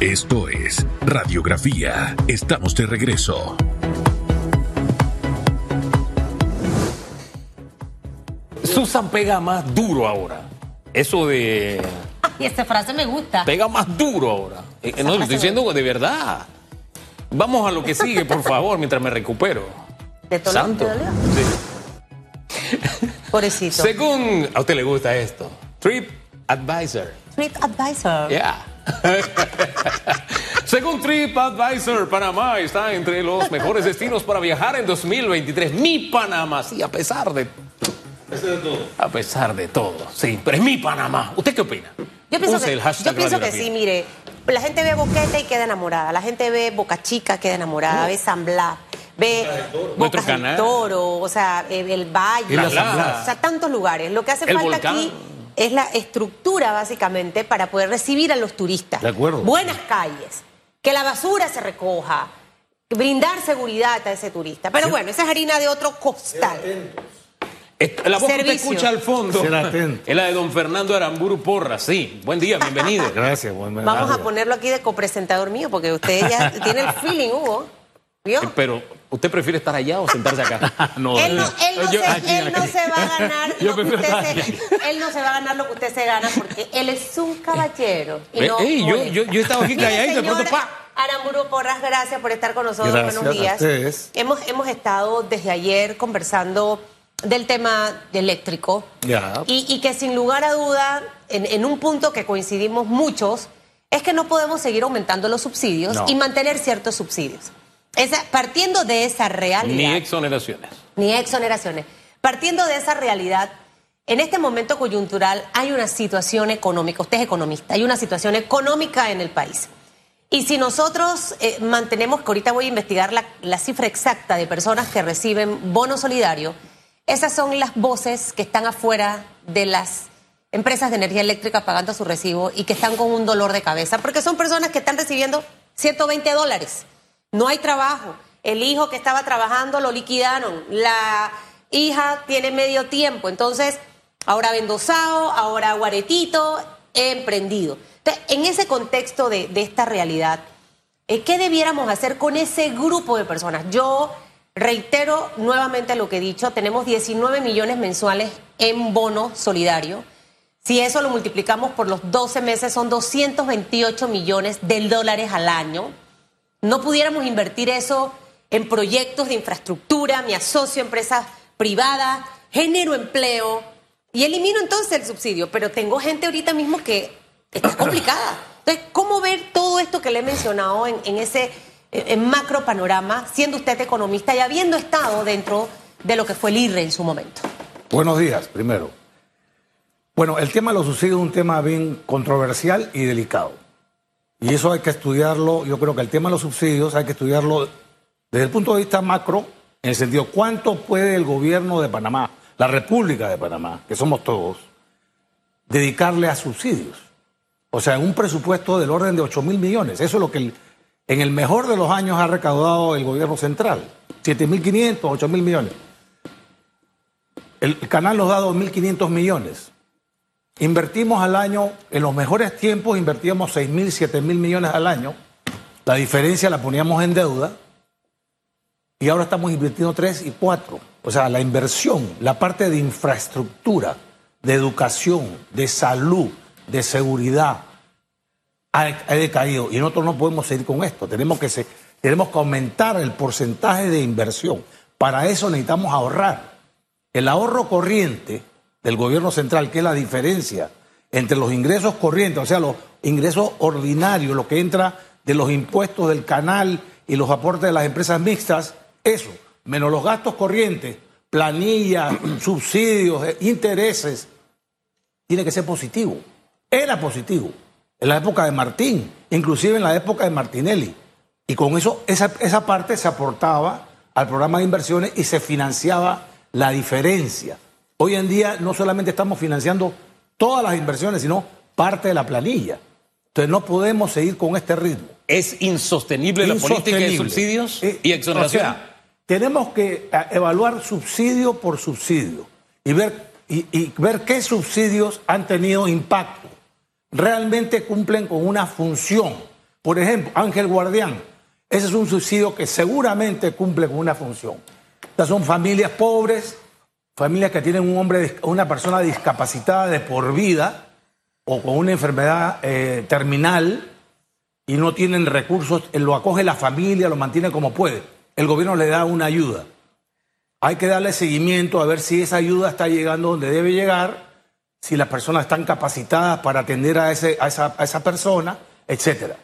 Esto es Radiografía. Estamos de regreso. Susan pega más duro ahora. Eso de. Ay, esa frase me gusta. Pega más duro ahora. Eh, no, lo estoy diciendo de verdad. Vamos a lo que sigue, por favor, mientras me recupero. ¿De todo Santo. Sí. Pobrecito. Según. A usted le gusta esto. Trip Advisor. Trip Advisor. Yeah. Según TripAdvisor, Panamá está entre los mejores destinos para viajar en 2023. Mi Panamá, sí, a pesar de. A pesar de todo, sí, pero es mi Panamá. ¿Usted qué opina? Yo pienso Use que, el hashtag yo pienso que sí, mire. La gente ve Boquete y queda enamorada. La gente ve Boca Chica, queda enamorada. Ve San Blas. Ve Nuestro Bocas del canal. Toro, o sea, el Valle. O sea, tantos lugares. Lo que hace El falta volcán. aquí es la estructura, básicamente, para poder recibir a los turistas. De acuerdo. Buenas calles. Que la basura se recoja. Brindar seguridad a ese turista. Pero bueno, esa es harina de otro costal. La voz que usted Servicio. escucha al fondo es la de don Fernando Aramburu Porra. Sí, buen día, bienvenido. Gracias, buen Vamos a ponerlo aquí de copresentador mío, porque usted ya tiene el feeling, Hugo. ¿Vio? Eh, Pero, ¿usted prefiere estar allá o sentarse acá? No, Él no, él no Yo- se, aquí, él no aquí. se va a ganar Yo lo que usted se, él no se va a ganar lo que usted se gana porque él es un caballero. Y Eh, no ey, yo- yo- yo he estado aquí calladito, de pronto, señor ¡pa! Aramburu Porras, gracias por estar con nosotros. Gracias Buenos a días. ustedes. Hemos, hemos estado desde ayer conversando del tema eléctrico Ya. y, y que sin lugar a duda, en, en un punto que coincidimos muchos, es que no podemos seguir aumentando los subsidios No. y mantener ciertos subsidios. Esa- partiendo de esa realidad Ni exoneraciones. ni exoneraciones. Partiendo de esa realidad, en este momento coyuntural hay una situación económica, usted es economista, hay una situación económica en el país. Y si nosotros eh, mantenemos, que ahorita voy a investigar la, la cifra exacta de personas que reciben bono solidario, esas son las voces que están afuera de las empresas de energía eléctrica pagando su recibo y que están con un dolor de cabeza, porque son personas que están recibiendo 120 dólares. No hay trabajo. El hijo que estaba trabajando lo liquidaron. La hija tiene medio tiempo. Entonces, ahora vendosado, ahora guaretito, emprendido. Entonces, en ese contexto de, de esta realidad, eh, ¿qué debiéramos hacer con ese grupo de personas? Yo reitero nuevamente lo que he dicho, tenemos 19 millones mensuales en bono solidario. Si eso lo multiplicamos por los 12 meses, son 228 millones de dólares al año. No pudiéramos invertir eso en proyectos de infraestructura, me asocio a empresas privadas, genero empleo y elimino entonces el subsidio. Pero tengo gente ahorita mismo que está complicada. Entonces, ¿cómo ver todo esto que le he mencionado en, en ese en macro panorama, siendo usted economista y habiendo estado dentro de lo que fue el IRRE en su momento? Buenos días, primero. Bueno, el tema de los subsidios es un tema bien controversial y delicado. Y eso hay que estudiarlo, yo creo que el tema de los subsidios hay que estudiarlo desde el punto de vista macro, en el sentido, ¿cuánto puede el gobierno de Panamá, la República de Panamá, que somos todos, dedicarle a subsidios? O sea, un presupuesto del orden de 8 mil millones. Eso es lo que en el mejor de los años ha recaudado el gobierno central. 7.500, 8 mil millones. El canal nos da 2.500 millones. Invertimos al año, en los mejores tiempos invertíamos 6.000, 7.000 millones al año. La diferencia la poníamos en deuda y ahora estamos invirtiendo 3 y 4. O sea, la inversión, la parte de infraestructura, de educación, de salud, de seguridad, ha, ha decaído y nosotros no podemos seguir con esto. Tenemos que, se- tenemos que aumentar el porcentaje de inversión. Para eso necesitamos ahorrar. El ahorro corriente del gobierno central, que es la diferencia entre los ingresos corrientes, o sea, los ingresos ordinarios, lo que entra de los impuestos del canal y los aportes de las empresas mixtas, eso, menos los gastos corrientes, planillas, subsidios, eh, intereses, tiene que ser positivo. Era positivo en la época de Martín, inclusive en la época de Martinelli. Y con eso, esa, esa parte se aportaba al programa de inversiones y se financiaba la diferencia. Hoy en día no solamente estamos financiando todas las inversiones, sino parte de la planilla. Entonces no podemos seguir con este ritmo. ¿Es insostenible, la política de subsidios Eh, y exoneración? O sea, tenemos que eh, evaluar subsidio por subsidio y ver, y, y ver qué subsidios han tenido impacto. Realmente cumplen con una función. Por ejemplo, Ángel Guardián. Ese es un subsidio que seguramente cumple con una función. Estas son familias pobres, familias que tienen un hombre, una persona discapacitada de por vida o con una enfermedad eh, terminal y no tienen recursos, lo acoge la familia, lo mantiene como puede. El gobierno le da una ayuda. Hay que darle seguimiento a ver si esa ayuda está llegando donde debe llegar, si las personas están capacitadas para atender a, ese, a, esa, a esa persona, etc.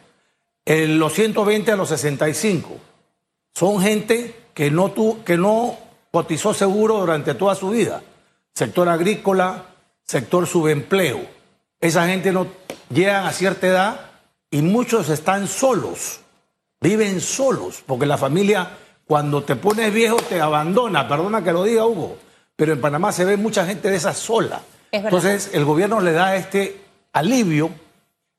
En los 120 a los 65 son gente que no, tu, que no cotizó seguro durante toda su vida. Sector agrícola, sector subempleo. Esa gente no llega a cierta edad y muchos están solos, viven solos, porque la familia cuando te pones viejo te abandona, perdona que lo diga Hugo, pero en Panamá se ve mucha gente de esa sola. Entonces el gobierno le da este alivio,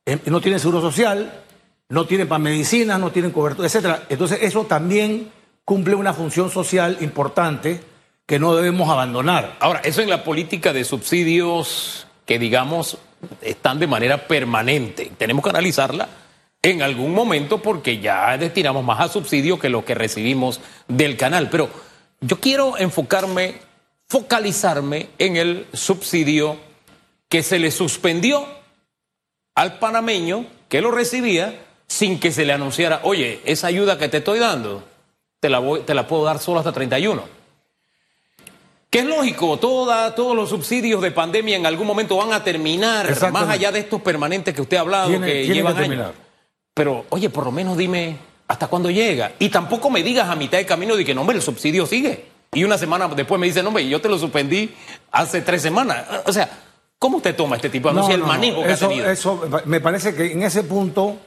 eh, no tiene seguro social, no tiene para medicinas, no tienen cobertura, etc. Entonces eso también cumple una función social importante que no debemos abandonar. Ahora, eso en la política de subsidios que digamos están de manera permanente. Tenemos que analizarla en algún momento porque ya destinamos más a subsidio que lo que recibimos del canal. Pero yo quiero enfocarme, focalizarme en el subsidio que se le suspendió al panameño que lo recibía sin que se le anunciara, oye, esa ayuda que te estoy dando, te la, voy, te la puedo dar solo hasta 31. Que es lógico, toda, todos los subsidios de pandemia en algún momento van a terminar, más allá de estos permanentes que usted ha hablado, que llevan años. Pero, oye, por lo menos dime hasta cuándo llega. Y tampoco me digas a mitad de camino de que, no, hombre, el subsidio sigue. Y una semana después me dice, no, hombre, yo te lo suspendí hace tres semanas. O sea, ¿cómo usted toma este tipo de no, el manejo que eso, ha tenido? Eso, me parece que en ese punto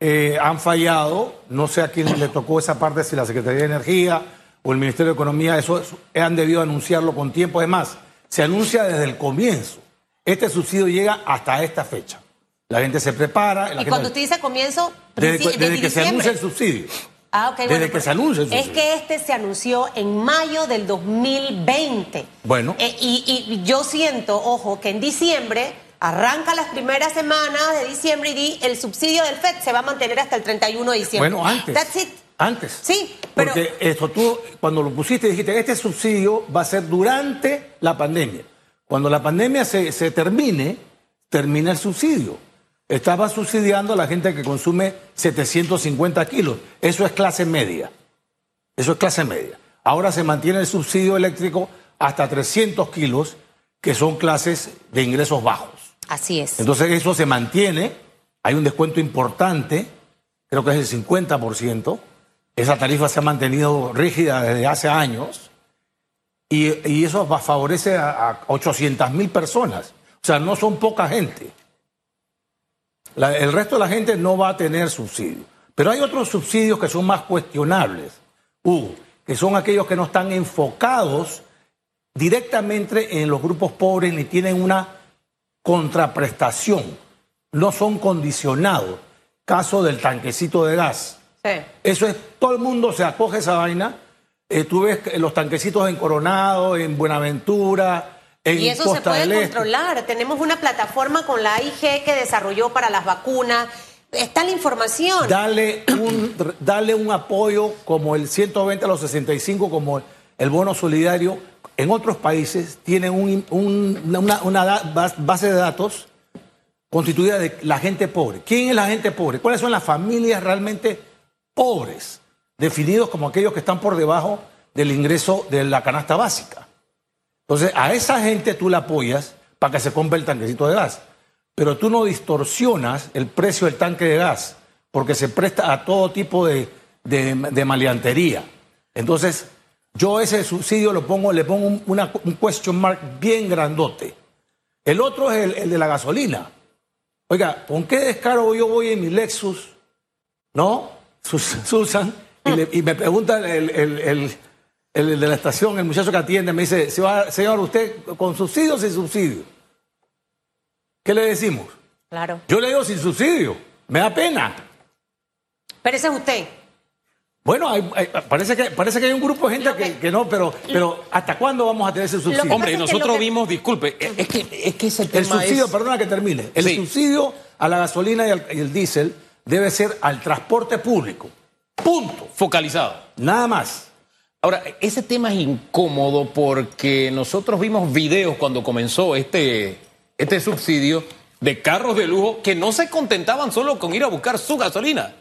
eh, han fallado. No sé a quién le tocó esa parte, si la Secretaría de Energía o el Ministerio de Economía, eso, han debido anunciarlo con tiempo. Además, se anuncia desde el comienzo. Este subsidio llega hasta esta fecha. La gente se prepara. y cuando usted dice comienzo, desde, que se anuncia el subsidio. Ah, ok. Desde que se anuncia el subsidio. Es que este se anunció en mayo del 2020. Bueno. Eh, y, yo siento, ojo, que en diciembre arranca las primeras semanas de diciembre y el subsidio del FED se va a mantener hasta el 31 de diciembre. Bueno, antes. That's it. Antes. Sí, pero... Porque esto tú, cuando lo pusiste, dijiste, este subsidio va a ser durante la pandemia. Cuando la pandemia se, se termine, termina el subsidio estaba subsidiando a la gente que consume 750 kilos. Eso es clase media. Eso es clase media. Ahora se mantiene el subsidio eléctrico hasta 300 kilos, que son clases de ingresos bajos. Así es. Entonces eso se mantiene, hay un descuento importante, creo que es el 50%. Esa tarifa se ha mantenido rígida desde hace años y, eso favorece a, a 800 mil personas. O sea, no son poca gente el resto de la gente no va a tener subsidio. Pero hay otros subsidios que son más cuestionables, que son aquellos que no están enfocados directamente en los grupos pobres ni tienen una contraprestación, no son condicionados. Caso del tanquecito de gas. Eso es, todo el mundo se acoge a esa vaina. Eh, tú ves los tanquecitos en Coronado, en Buenaventura, y eso se puede controlar. Tenemos una plataforma con la AIG que desarrolló para las vacunas. Está la información. Dale un, dale un apoyo como el 120 a los 65, como el bono solidario. En otros países tienen una, base de datos constituida de la gente pobre. ¿Quién es la gente pobre? ¿Cuáles son las familias realmente pobres? Definidos como aquellos que están por debajo del ingreso de la canasta básica. Entonces, a esa gente tú la apoyas para que se compre el tanquecito de gas. Pero tú no distorsionas el precio del tanque de gas, porque se presta a todo tipo de, de, maleantería. Entonces, yo ese subsidio lo pongo, le pongo un, una, un question mark bien grandote. El otro es el, de la gasolina. Oiga, ¿con qué descaro yo voy en mi Lexus? ¿No? Susan, y, y me pregunta el el de la estación, el muchacho que atiende, me dice, señor, ¿usted con subsidio o sin subsidio? ¿Qué le decimos? Claro. Yo le digo sin subsidio, me da pena. Pero ese es usted. Bueno, parece, que, parece que hay un grupo de gente que, no, pero, pero ¿hasta cuándo vamos a tener ese subsidio? Hombre, nosotros vimos, disculpe, es que, es que ese tema El subsidio, perdona que termine, el subsidio a la gasolina y al, y el diésel debe ser al transporte público. Punto. Focalizado. Nada más. Ahora, ese tema es incómodo porque nosotros vimos videos cuando comenzó este, este subsidio de carros de lujo que no se contentaban solo con ir a buscar su gasolina,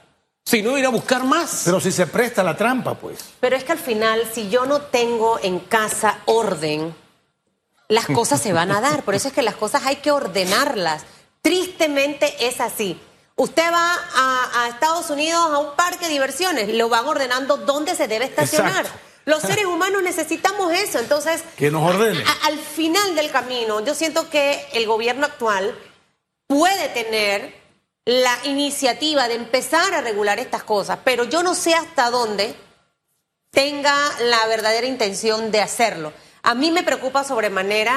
sino ir a buscar más. Pero si se presta la trampa, pues. Pero es que al final, si yo no tengo en casa orden, las cosas se van a dar. Por eso es que las cosas hay que ordenarlas. Tristemente es así. Usted va a, a Estados Unidos a un parque de diversiones, lo van ordenando dónde se debe estacionar. Exacto. Los seres humanos necesitamos eso. Entonces, Que nos ordene. a- a- al final del camino, yo siento que el gobierno actual puede tener la iniciativa de empezar a regular estas cosas, pero yo no sé hasta dónde tenga la verdadera intención de hacerlo. A mí me preocupa sobremanera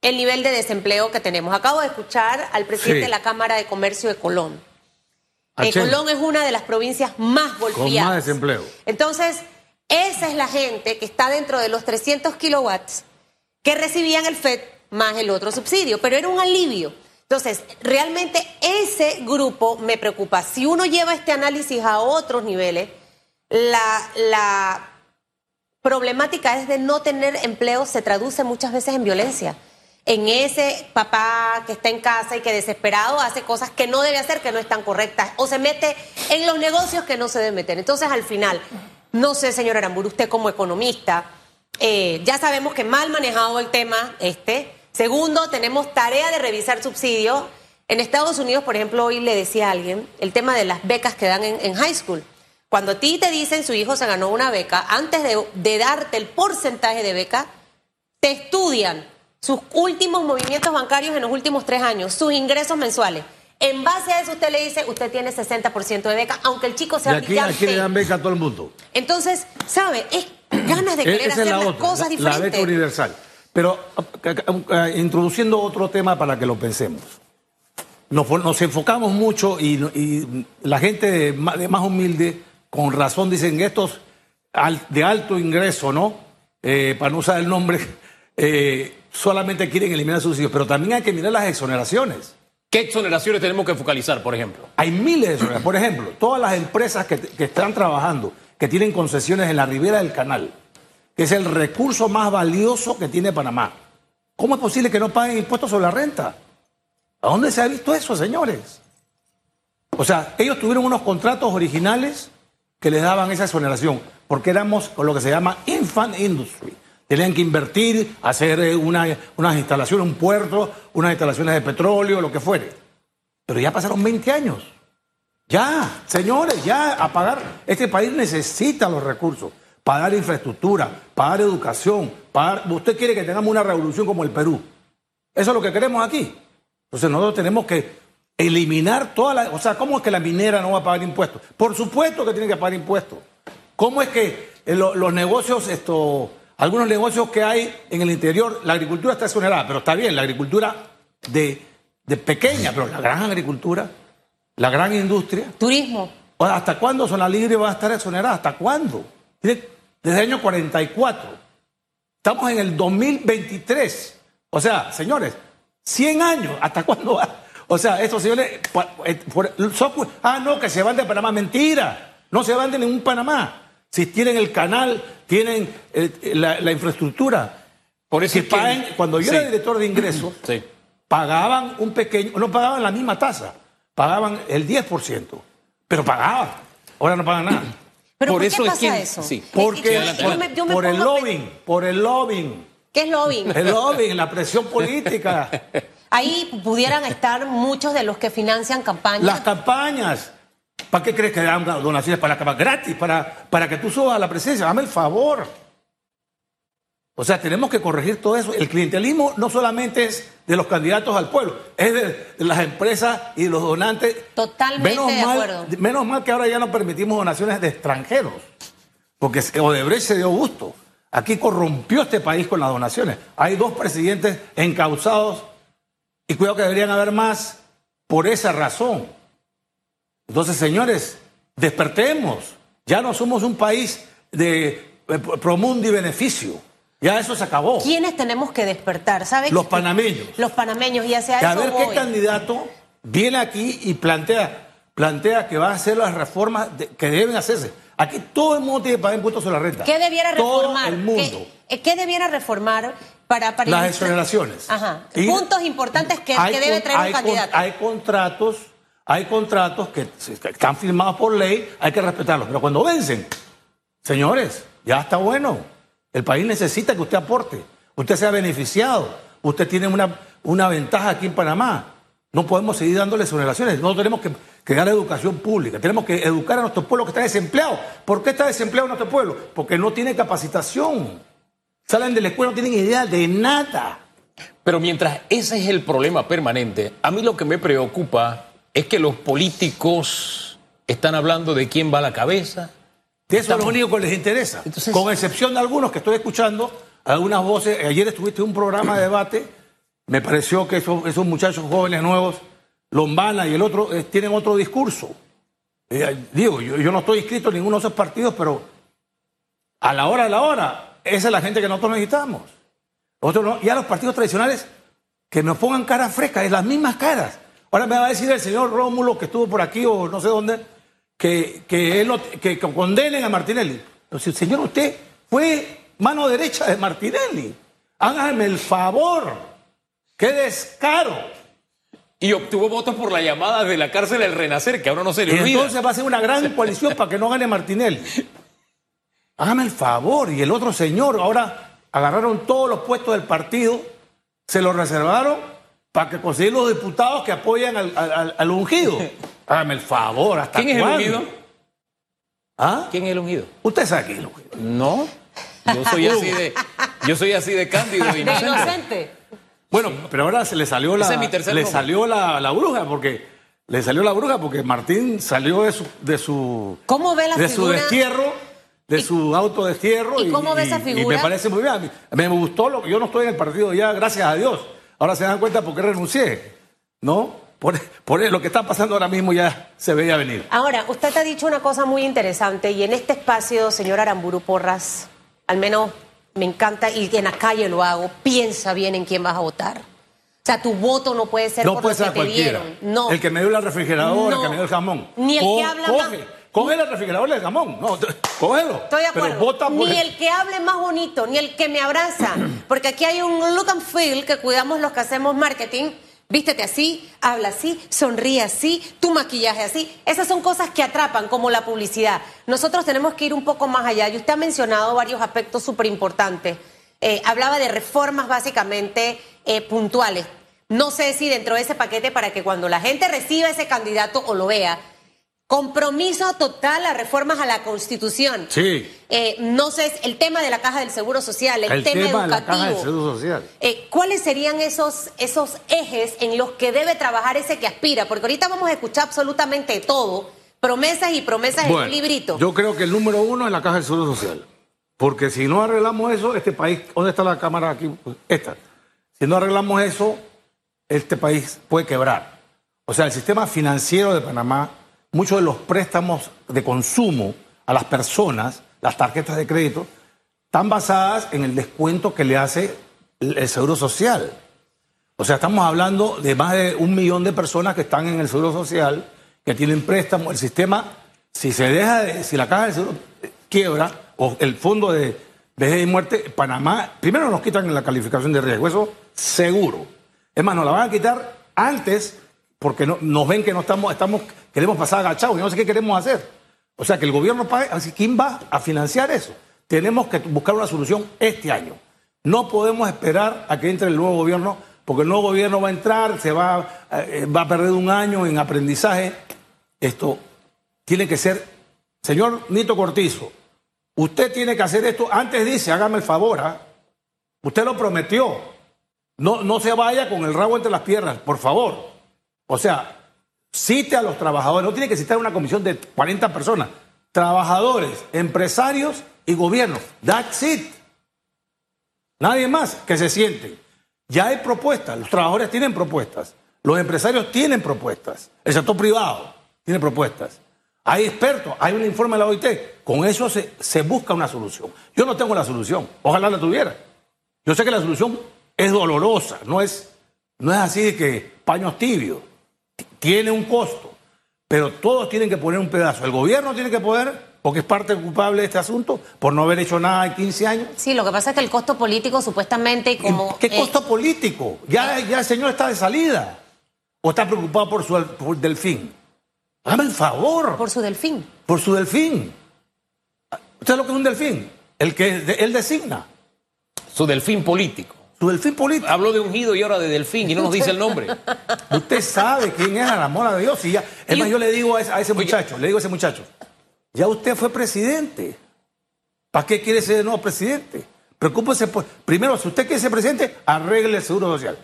el nivel de desempleo que tenemos. Acabo de escuchar al presidente Sí. de la Cámara de Comercio de Colón. Eh. Colón es una de las provincias más golpeadas. más desempleo. Entonces, esa es la gente que está dentro de los 300 kilowatts que recibían el FED más el otro subsidio, pero era un alivio. Entonces, realmente ese grupo me preocupa. Si uno lleva este análisis a otros niveles, la, problemática es de no tener empleo se traduce muchas veces en violencia. En ese papá que está en casa y que desesperado hace cosas que no debe hacer, que no están correctas, o se mete en los negocios que no se debe meter. Entonces, al final, no sé, señor Aramburu, usted como economista, eh, ya sabemos que mal manejado el tema este. Segundo, tenemos tarea de revisar subsidios. En Estados Unidos, por ejemplo, hoy le decía a alguien el tema de las becas que dan en, en high school. Cuando a ti te dicen su hijo se ganó una beca, antes de, de darte el porcentaje de beca, te estudian sus últimos movimientos bancarios en los últimos tres años, sus ingresos mensuales. En base a eso usted le dice, usted tiene 60% de beca, aunque el chico Y sea aquí, aquí le dan beca a todo el mundo. Entonces, ¿sabe? Es ganas de E- querer Esa hacer las otra, cosas la- la diferentes. beca universal. Pero a- a- a- introduciendo otro tema para que lo pensemos. Nos, enfocamos mucho y, y la gente de más humilde, con razón, dicen estos de alto ingreso, ¿no? Eh, para no usar el nombre, eh, solamente quieren eliminar subsidios, pero también hay que mirar las exoneraciones. ¿Qué exoneraciones tenemos que focalizar, por ejemplo? Hay miles de exoneraciones. Por ejemplo, todas las empresas que, que están trabajando, que tienen concesiones en la ribera del canal, que es el recurso más valioso que tiene Panamá. ¿Cómo es posible que no paguen impuestos sobre la renta? ¿A dónde se ha visto eso, señores? O sea, ellos tuvieron unos contratos originales que les daban esa exoneración, porque éramos con lo que se llama infant industry. Tenían que invertir, hacer eh, una- unas instalaciones, un puerto, unas instalaciones de petróleo, lo que fuere. Pero ya pasaron 20 años. Ya, señores, ya a pagar. Este país necesita los recursos para dar infraestructura, para dar educación, para dar- Usted quiere que tengamos una revolución como el Perú. Eso es lo que queremos aquí. Entonces nosotros tenemos que eliminar toda la... O sea, ¿cómo es que la minera no va a pagar impuestos? Por supuesto que tiene que pagar impuestos. ¿Cómo es que eh, lo- los negocios, esto, algunos negocios que hay en el interior, la agricultura está exonerada, pero está bien, la agricultura de, de pequeña, pero la gran agricultura, la gran industria, Turismo. ¿hasta cuándo Zona Libre va a estar exonerada? ¿Hasta cuándo? Desde el año 44. Estamos en el 2023. O sea, señores, 100 años. ¿Hasta cuándo va? O sea, estos señores... por- eh, por- son- ah, no, que se van de Panamá. Mentira. No se van de ningún Panamá. Si tienen el canal, tienen eh, la, la infraestructura. Por eso Que es que- paguen- cuando yo Sí. era director de ingresos, Sí. pagaban un pequeño, no pagaban la misma tasa, pagaban el 10%, pero pagaban. Ahora no pagan nada. ¿Pero Por por, eso qué es que- eso? sí. Porque yo por, me- yo me por el lobbying, por el lobbying, ¿Qué es lobbying? el lobbying, la presión política, Ahí pudieran estar muchos de los que financian campañas. las campañas. ¿Para qué crees que dan donaciones para la campaña? Gratis, para, para que tú subas a la presencia. Dame el favor. O sea, tenemos que corregir todo eso. El clientelismo no solamente es de los candidatos al pueblo, es de, de las empresas y de los donantes. Totalmente de mal, acuerdo. Menos mal que ahora ya no permitimos donaciones de extranjeros, porque Odebrecht se dio gusto. Aquí corrompió este país con las donaciones. Hay dos presidentes encausados y cuidado que deberían haber más por esa razón. Entonces, señores, despertemos. Ya no somos un país de eh, promundo y beneficio. Ya eso se acabó. ¿Quiénes tenemos que despertar? ¿Sabe? Los panameños. Los panameños, y hacia Que a ver qué candidato viene aquí y plantea, plantea que va a hacer las reformas de- que deben hacerse. Aquí todo el mundo tiene que pagar impuestos sobre la renta. ¿Qué debiera Todo reformar? el mundo. ¿Qué, eh, qué debiera reformar para, para Las exoneraciones. Ajá. Y Puntos importantes que, hay que debe traer un hay con- candidato. hay contratos, hay contratos que están firmados por ley, hay que respetarlos. Pero cuando vencen, señores, ya está bueno. El país necesita que usted aporte, usted sea beneficiado, usted tiene una, una ventaja aquí en Panamá. No podemos seguir dándole exoneraciones. No tenemos que, dar educación pública. Tenemos que educar a nuestro pueblo que está desempleado. ¿Por qué está desempleado nuestro pueblo? Porque no tiene capacitación. Salen de la escuela, no tienen idea de nada. Pero mientras ese es el problema permanente, a mí lo que me preocupa es que los políticos están hablando de quién va a la cabeza. Eso es lo único que les interesa. Entonces- Con excepción de algunos que estoy escuchando, algunas voces. Ayer estuviste en un programa de debate. Me pareció que esos, esos muchachos jóvenes nuevos, Lombana y el otro, eh, tienen otro discurso. Eh, digo, yo, yo no estoy inscrito en ninguno de esos partidos, pero a la hora de la hora, esa es la gente que nosotros necesitamos. Nosotros no, ya los partidos tradicionales que nos pongan caras frescas, es las mismas caras. Ahora me va a decir el señor Rómulo, que estuvo por aquí o no sé dónde, que, que, él condenen a Martinelli. Pero si, señor, usted fue mano derecha de Martinelli. Hágame el favor. ¡Qué descaro! Y obtuvo votos por la llamada de la cárcel del Renacer, que ahora no se le Y olvida. entonces va a ser una gran coalición para que no gane Martinelli. Hágame el favor. Y el otro señor, ahora agarraron todos los puestos del partido, se los reservaron para que conseguir los diputados que apoyan al, al- al- al ungido. Hágame el favor. ¿hasta ¿Quién es el ungido? ¿Ah? ¿Quién es el ungido? Usted sabe quién es el ungido. No. Yo soy así de, yo soy así de cándido e De inocente. inocente. Bueno, pero ahora se le salió la, es le nombre. salió la, la bruja porque le salió la bruja porque Martín salió de su de su ¿Cómo ve la de su destierro, de su autodestierro ¿Y cómo ve esa y figura? me parece muy bien. Me gustó lo yo no estoy en el partido ya, gracias a Dios. Ahora se dan cuenta por qué renuncié, ¿no? Por, por lo que está pasando ahora mismo ya se veía venir. Ahora, usted ha dicho una cosa muy interesante y en este espacio, señor Aramburu Porras, al menos me encanta y en la calle lo hago, piensa bien en quién vas a votar. O sea, tu voto no puede ser No por puede lo que ser te cualquiera. dieron. No. El que me dio la refrigeradora, No. el que me dio el jamón. Ni el Co- que habla coge, más- Coge el refrigerador del jamón. No, cógelo. Estoy de acuerdo. Pero vota por ni el que hable más bonito, ni el que me abraza. Porque aquí hay un look and feel que cuidamos los que hacemos marketing. Vístete así, habla así, sonríe así, tu maquillaje así. Esas son cosas que atrapan, como la publicidad. Nosotros tenemos que ir un poco más allá. Y usted ha mencionado varios aspectos súper importantes. Eh, hablaba de reformas básicamente eh, puntuales. No sé si dentro de ese paquete, para que cuando la gente reciba ese candidato o lo vea, compromiso total a reformas a la Constitución. Sí. Eh, no sé, el tema de la caja del Seguro Social, el, El tema, tema de la educativo. caja del Seguro Social. Eh, ¿Cuáles serían esos, esos ejes en los que debe trabajar ese que aspira? Porque ahorita vamos a escuchar absolutamente todo, promesas y promesas en un librito. Yo creo que el número uno es la caja del Seguro Social. Porque si no arreglamos eso, este país, ¿dónde está la cámara aquí? Esta. Si no arreglamos eso, este país puede quebrar. O sea, el sistema financiero de Panamá, muchos de los préstamos de consumo a las personas, las tarjetas de crédito, están basadas en el descuento que le hace el Seguro Social. O sea, estamos hablando de más de un millón de personas que están en el Seguro Social, que tienen préstamos. El sistema, si se deja, de- si la caja del Seguro quiebra, o el fondo de vejez y muerte, Panamá, primero nos quitan la calificación de riesgo, eso seguro. Es más, nos la van a quitar antes porque no- nos ven que no estamos, estamos, queremos pasar agachados, yo no sé qué queremos hacer. O sea, que el gobierno pague, ¿quién va a financiar eso? Tenemos que buscar una solución este año. No podemos esperar a que entre el nuevo gobierno, porque el nuevo gobierno va a entrar, se va, eh, va a perder un año en aprendizaje. Esto tiene que ser, señor Nito Cortizo, usted tiene que hacer esto. Antes dice, hágame el favor, ¿ah? usted lo prometió. No, no se vaya con el rabo entre las piernas, por favor. O sea, cite a los trabajadores, no tiene que citar una comisión de 40 personas, trabajadores, empresarios y gobierno. That's it. Nadie más que se sienten. Ya hay propuestas, los trabajadores tienen propuestas, los empresarios tienen propuestas, el sector privado tiene propuestas. Hay expertos, hay un informe de la OIT, con eso se, se busca una solución. Yo no tengo la solución, ojalá la tuviera. Yo sé que la solución es dolorosa, no es, no es así de que paños tibios, tiene un costo, pero todos tienen que poner un pedazo. El gobierno tiene que poner, porque es parte culpable de este asunto, por no haber hecho nada en 15 años. Sí, lo que pasa es que el costo político supuestamente como... ¿Qué eh, costo político? Ya, ya el señor está de salida. ¿O está preocupado por su por delfín? Hágame el favor. por su delfín. Por su delfín. ¿Usted sabe lo que es un delfín? El que él designa. Su delfín político. Su delfín político. Habló de ungido y ahora de delfín y no nos dice el nombre. Usted sabe quién es, al amor de Dios. Y ya, es más, yo le digo a ese, a ese Oye. muchacho, le digo a ese muchacho, ya usted fue presidente. ¿Para qué quiere ser de nuevo presidente? Preocúpese por. Primero, si usted quiere ser presidente, arregle el seguro social.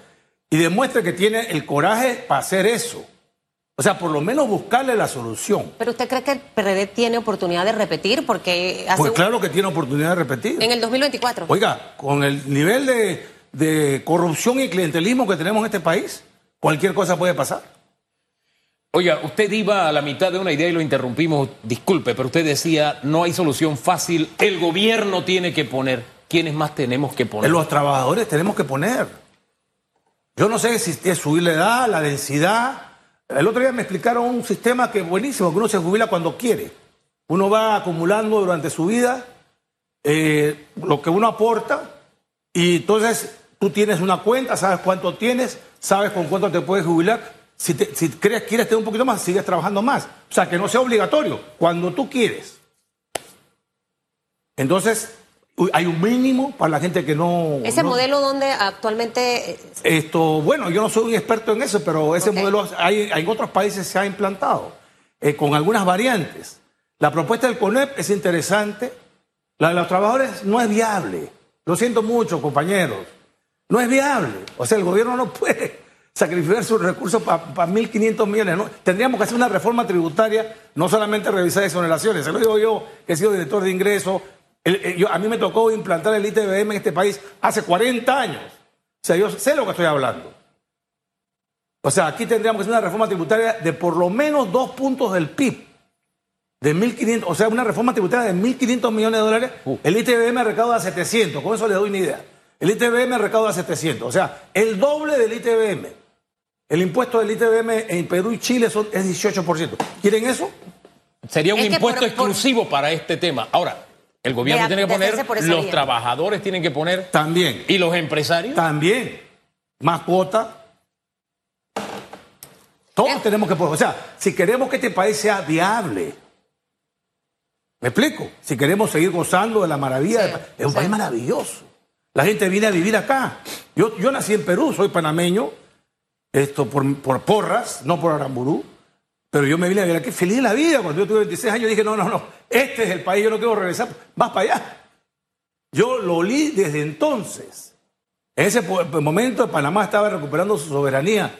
Y demuestre que tiene el coraje para hacer eso. O sea, por lo menos buscarle la solución. Pero usted cree que el PRD tiene oportunidad de repetir porque hace Pues claro que tiene oportunidad de repetir. en el 2024. Oiga, con el nivel de, de corrupción y clientelismo que tenemos en este país, cualquier cosa puede pasar. Oiga, usted iba a la mitad de una idea y lo interrumpimos. Disculpe, pero usted decía, no hay solución fácil. El gobierno tiene que poner. ¿Quiénes más tenemos que poner? Los trabajadores tenemos que poner. Yo no sé si es subir la edad, la densidad. El otro día me explicaron un sistema que es buenísimo, que uno se jubila cuando quiere. Uno va acumulando durante su vida eh, lo que uno aporta y entonces tú tienes una cuenta, sabes cuánto tienes, sabes con cuánto te puedes jubilar. Si, te- si crees quieres tener un poquito más, sigues trabajando más. O sea, que no sea obligatorio, cuando tú quieres. Entonces, hay un mínimo para la gente que no... Ese no- modelo donde actualmente esto, bueno, yo no soy un experto en eso, pero ese modelo hay, en otros países se ha implantado eh, con algunas variantes. La propuesta del CONEP es interesante. La de los trabajadores no es viable. Lo siento mucho, compañeros. No es viable. O sea, el gobierno no puede sacrificar sus recursos para 1.500 millones. ¿no? Tendríamos que hacer una reforma tributaria, no solamente revisar exoneraciones. Se lo digo yo, que he sido director de ingresos. El- el- yo- a mí me tocó implantar el ITBM en este país hace 40 años. O sea, yo sé lo que estoy hablando. O sea, aquí tendríamos que hacer una reforma tributaria de por lo menos dos puntos del PIB. De 1.500, o sea, una reforma tributaria de 1.500 millones de dólares. El ITBM recauda 700, con eso le doy una idea. El ITBM recauda 700, o sea, el doble del ITBM. El impuesto del ITBM en Perú y Chile son, es 18%. ¿Quieren eso? Sería un Es impuesto por- por- exclusivo para este tema. Ahora, el gobierno tiene que poner, los vía. trabajadores tienen que poner, También. y los empresarios. También. Más cuota. Todos Eh. tenemos que poner. O sea, si queremos que este país sea viable. ¿Me explico? Si queremos seguir gozando de la maravilla. Sí, pa- es un sí. país maravilloso. La gente viene a vivir acá. Yo, yo nací en Perú, soy panameño. Esto por, por porras, no por Aramburú. Pero yo me vine a vivir aquí feliz de la vida. Cuando yo tuve 26 años dije, no, no, no. Este es el país, yo no quiero regresar. Vas para allá. Yo lo olí desde entonces. En ese momento Panamá estaba recuperando su soberanía.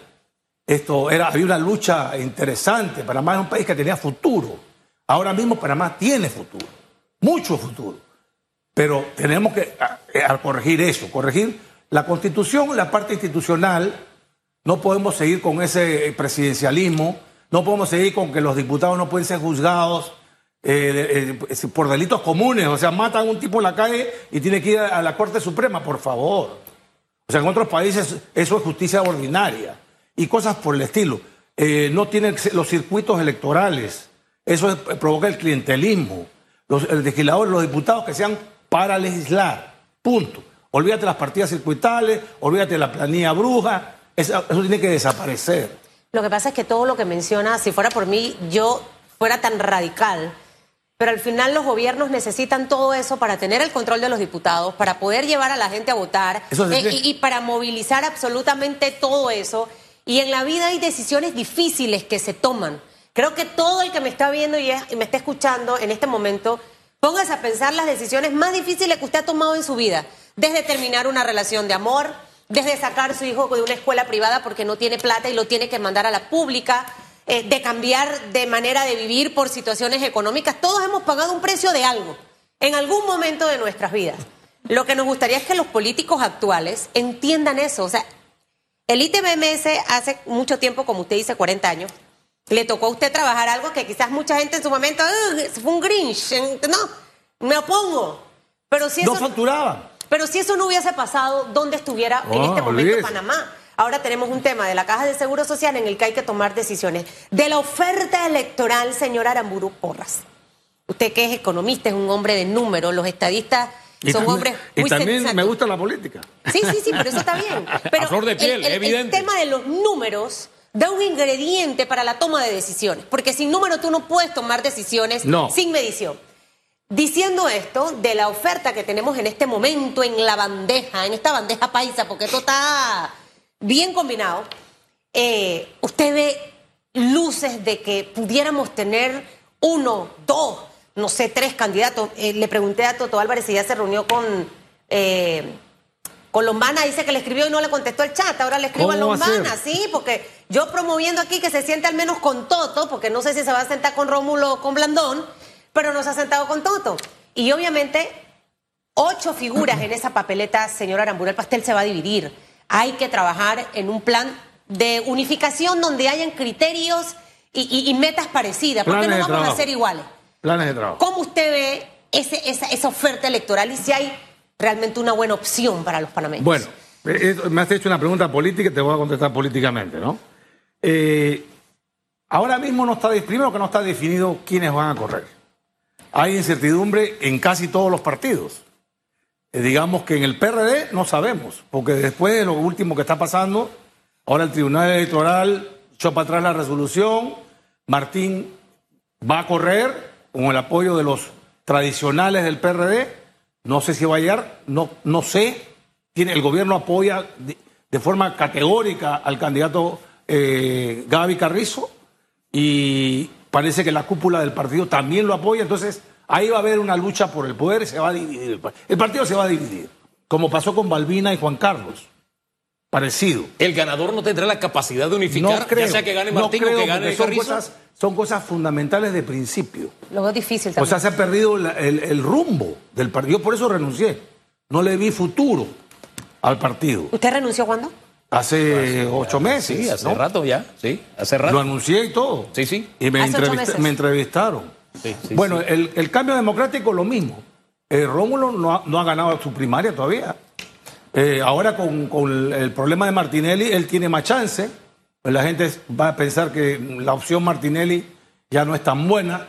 Esto era, había una lucha interesante. Panamá es un país que tenía futuro. Ahora mismo Panamá tiene futuro, mucho futuro. Pero tenemos que a- a corregir eso, corregir la constitución, la parte institucional. No podemos seguir con ese presidencialismo. No podemos seguir con que los diputados no pueden ser juzgados eh, eh, por delitos comunes. O sea, matan a un tipo en la calle y tiene que ir a, la Corte Suprema, por favor. O sea, en otros países eso es justicia ordinaria y cosas por el estilo. Eh, no tienen los circuitos electorales. Eso es- provoca el clientelismo. Los el legislador, los diputados que sean para legislar. Punto. Olvídate las partidas circuitales, olvídate la planilla bruja. Eso, eso tiene que desaparecer. Lo que pasa es que todo lo que menciona, si fuera por mí, yo fuera tan radical, pero al final los gobiernos necesitan todo eso para tener el control de los diputados, para poder llevar a la gente a votar Eso eh, y para movilizar absolutamente todo eso. Y en la vida hay decisiones difíciles que se toman. Creo que todo el que me está viendo y, me está escuchando en este momento, póngase a pensar las decisiones más difíciles que usted ha tomado en su vida. Desde terminar una relación de amor, desde sacar a su hijo de una escuela privada porque no tiene plata y lo tiene que mandar a la pública, eh, de cambiar de manera de vivir por situaciones económicas. Todos hemos pagado un precio de algo en algún momento de nuestras vidas. Lo que nos gustaría es que los políticos actuales entiendan eso. O sea, el ITBMS hace mucho tiempo, como usted dice, 40 años, le tocó a usted trabajar algo que quizás mucha gente en su momento, "Ugh, fue un Grinch, no, me opongo. Pero si No eso, facturaban. pero si eso no hubiese pasado, ¿dónde estuviera en Oh, este momento olvídese. Panamá? ahora tenemos un tema de la Caja de Seguro Social en el que hay que tomar decisiones. De la oferta electoral, señor Aramburu Porras. Usted que es economista, es un hombre de números, los estadistas Y son también- hombres y muy también sensatos. me gusta la política. Sí, sí, sí, pero eso está bien. Pero A flor de piel, el, el- evidente. El tema de los números da un ingrediente para la toma de decisiones, porque sin número tú no puedes tomar decisiones No. sin medición. Diciendo esto, de la oferta que tenemos en este momento en la bandeja, en esta bandeja paisa, porque esto está bien combinado, eh, usted ve luces de que pudiéramos tener uno, dos, no sé, tres candidatos. Eh, le pregunté a Toto Álvarez si ya se reunió con, eh, con Lombana, dice que le escribió y no le contestó el chat, ahora le escribo a ¿Cómo va a Lombana, sí, porque yo promoviendo aquí que se siente al menos con Toto, porque no sé si se va a sentar con Rómulo o con Blandón, pero no se ha sentado con Toto. Y obviamente ocho figuras en esa papeleta, señor Aramburu, el pastel se va a dividir. Hay que trabajar en un plan de unificación donde hayan criterios y, y- y metas parecidas, porque no vamos a ser iguales. Planes de trabajo. ¿Cómo usted ve ese- esa, esa oferta electoral y si hay realmente una buena opción para los panameños? Bueno, eh, eh, me has hecho una pregunta política y te voy a contestar políticamente, ¿no? Eh, ahora mismo no está, primero que no está definido quiénes van a correr. Hay incertidumbre en casi todos los partidos. Digamos que en el PRD no sabemos, porque después de lo último que está pasando, ahora el Tribunal Electoral echó para atrás la resolución, Martín va a correr con el apoyo de los tradicionales del PRD, no sé si va a llegar, no, no sé, el gobierno apoya de, forma categórica al candidato eh, Gaby Carrizo y parece que la cúpula del partido también lo apoya, entonces ahí va a haber una lucha por el poder, se va a dividir, el partido se va a dividir, como pasó con Balbina y Juan Carlos, parecido. El ganador no tendrá la capacidad de unificar, No creo, ya sea que gane no Martín creo, o que gane son Carrizo. cosas, son cosas fundamentales de principio. Lo veo difícil O también. sea, se ha perdido la- el, el rumbo del partido. Yo por eso renuncié. No le vi futuro al partido. ¿Usted renunció cuándo? Hace ocho meses. Sí, hace ¿no? rato ya, sí, hace rato. Lo anuncié y todo. Sí, sí. Y me, entrevist- me entrevistaron. Sí, sí, bueno, sí. El, el cambio democrático lo mismo. Eh, Rómulo no ha, no ha ganado su primaria todavía. Eh, ahora con, con el problema de Martinelli, él tiene más chance. Pues la gente va a pensar que la opción Martinelli ya no es tan buena.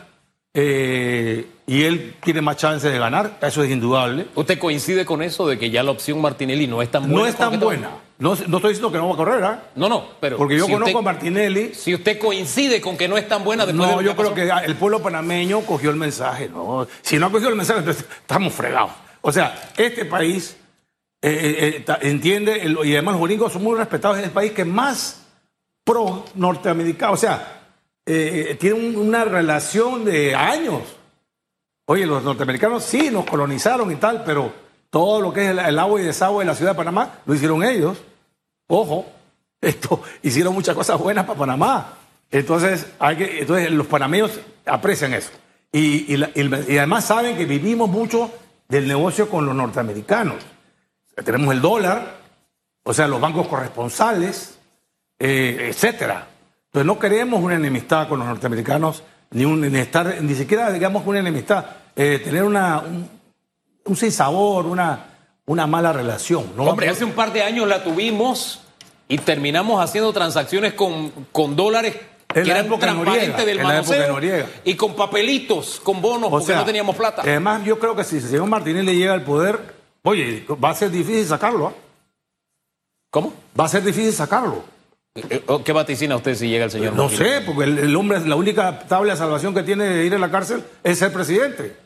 eh, y él tiene más chance de ganar. Eso es indudable. ¿Usted coincide con eso de que ya la opción Martinelli no es tan buena? No es tan buena. No, no estoy diciendo que no va a correr, ¿ah? No, no, pero. Porque yo si conozco usted- a Martinelli. Si usted coincide con que no es tan buena después de No, lo yo creo que el pueblo panameño cogió el mensaje. No, si no ha cogido el mensaje, entonces estamos fregados. O sea, este país eh, eh, eh, entiende, y además los gringos son muy respetados, es el país que más pro norteamericano, o sea, eh, tiene un- una relación de años. Oye, los norteamericanos sí nos colonizaron y tal, pero todo lo que es el, agua y desagüe de la ciudad de Panamá lo hicieron ellos. Ojo, esto hicieron muchas cosas buenas para Panamá. Entonces, hay que, entonces los panameños aprecian eso. Y además saben que vivimos mucho del negocio con los norteamericanos. Tenemos el dólar, o sea, los bancos corresponsales, eh, etcétera. Entonces no queremos una enemistad con los norteamericanos, ni, un, ni estar, ni siquiera digamos una enemistad, eh, tener una, un, un sinsabor, una, una mala relación. ¿no? Hombre, hace un par de años la tuvimos y terminamos haciendo transacciones con, con dólares En que eran de transparentes del de manoseo Noriega. y con papelitos, con bonos, O porque sea, no teníamos plata. Además, yo creo que si el señor Martínez le llega al poder, oye, va a ser difícil sacarlo. ¿ah? ¿Cómo? Va a ser difícil sacarlo. Eh, eh, ¿Qué vaticina usted si llega el señor No sé, porque el, el hombre, la única tabla de salvación que tiene de ir a la cárcel es ser presidente.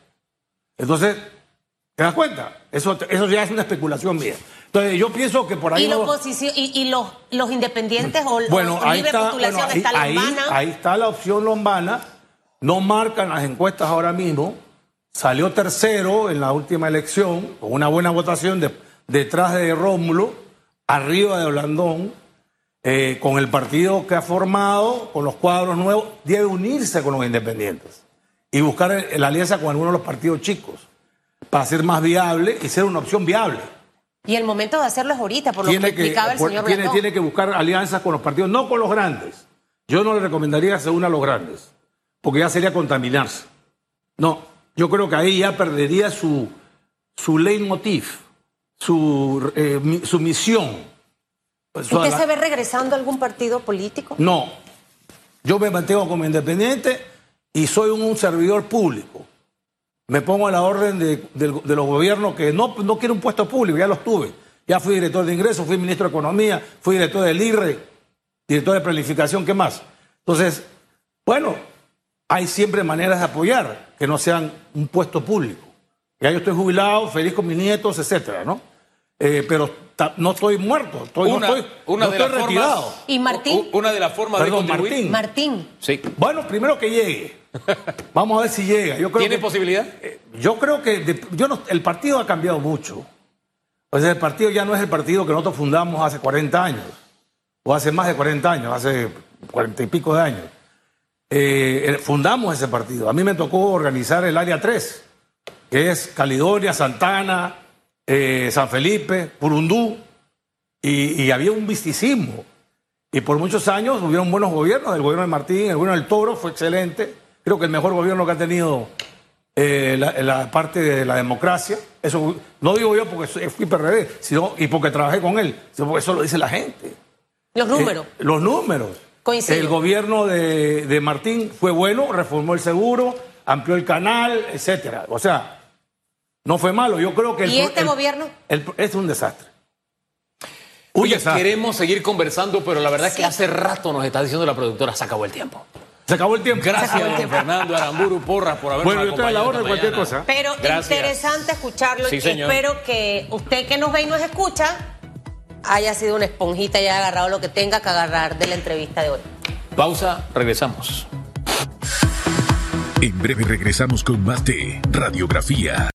Entonces, ¿te das cuenta? Eso, eso ya es una especulación mía. Entonces, yo pienso que por ahí. Y, la no- oposición, y, y los, los independientes o los bueno, ahí libre está, postulación bueno, ahí, está ahí- Lombana. ahí está la opción lombana. No marcan las encuestas ahora mismo. Salió tercero en la última elección, con una buena votación de- detrás de Rómulo, arriba de Blandón, eh, con el partido que ha formado, con los cuadros nuevos, debe unirse con los independientes y buscar la alianza con algunos de los partidos chicos para ser más viable y ser una opción viable Y el momento de hacerlo es ahorita, por lo tiene que explicaba el por- señor tiene, tiene que buscar alianzas con los partidos, no con los grandes. Yo no le recomendaría que se una a los grandes, porque ya sería contaminarse. No, yo creo que ahí ya perdería su, su leitmotiv, su, eh, mi- su misión. ¿Usted la- se ve regresando a algún partido político? No. Yo me mantengo como independiente y soy un, un servidor público. Me pongo a la orden de, los gobiernos que no, no quiero un puesto público, ya los tuve. Ya fui director de ingresos, fui ministro de Economía, fui director del IRE, director de planificación, ¿qué más? Entonces, bueno, hay siempre maneras de apoyar que no sean un puesto público. Ya yo estoy jubilado, feliz con mis nietos, etcétera, ¿no? Eh, pero no estoy muerto, estoy, no Una, estoy, una no de estoy las retirado. formas. ¿Y Martín? Una de las formas Perdón, de contribuir. Martín. Martín. Sí. Bueno, primero que llegue. Vamos a ver si llega. Yo creo ¿Tiene que, posibilidad? eh, Yo creo que de- yo no- el partido ha cambiado mucho. O sea, el partido ya no es el partido que nosotros fundamos hace 40 años. O hace más de 40 años, hace 40 y pico de años. Eh, eh, fundamos ese partido. A mí me tocó organizar el área 3, que es Caledonia, Santana, eh, San Felipe, Purundú. Y, y había un misticismo. Y por muchos años hubieron buenos gobiernos, el gobierno de Martín, el gobierno del Toro fue excelente. Creo que el mejor gobierno que ha tenido eh, la, la parte de la democracia. Eso no digo yo porque fui PRD, sino y porque trabajé con él, sino porque eso lo dice la gente. Los números. Eh, los números. Coincido. El gobierno de, de Martín fue bueno, reformó el seguro, amplió el canal, etcétera. O sea, no fue malo. Yo creo que el ¿Y este el- gobierno? el- es un desastre. Un Oye, desastre. queremos seguir conversando, pero la verdad es que hace rato nos está diciendo la productora, se acabó el tiempo. Se acabó el tiempo. Gracias, don Fernando Aramburu Porras, por habernos Bueno, yo estoy a la acompañado hora de cualquier cosa. Pero Gracias. interesante escucharlo. Sí. Espero que usted que nos ve y nos escucha haya sido una esponjita y haya agarrado lo que tenga que agarrar de la entrevista de hoy. Pausa, regresamos. En breve regresamos con más de Radiografía.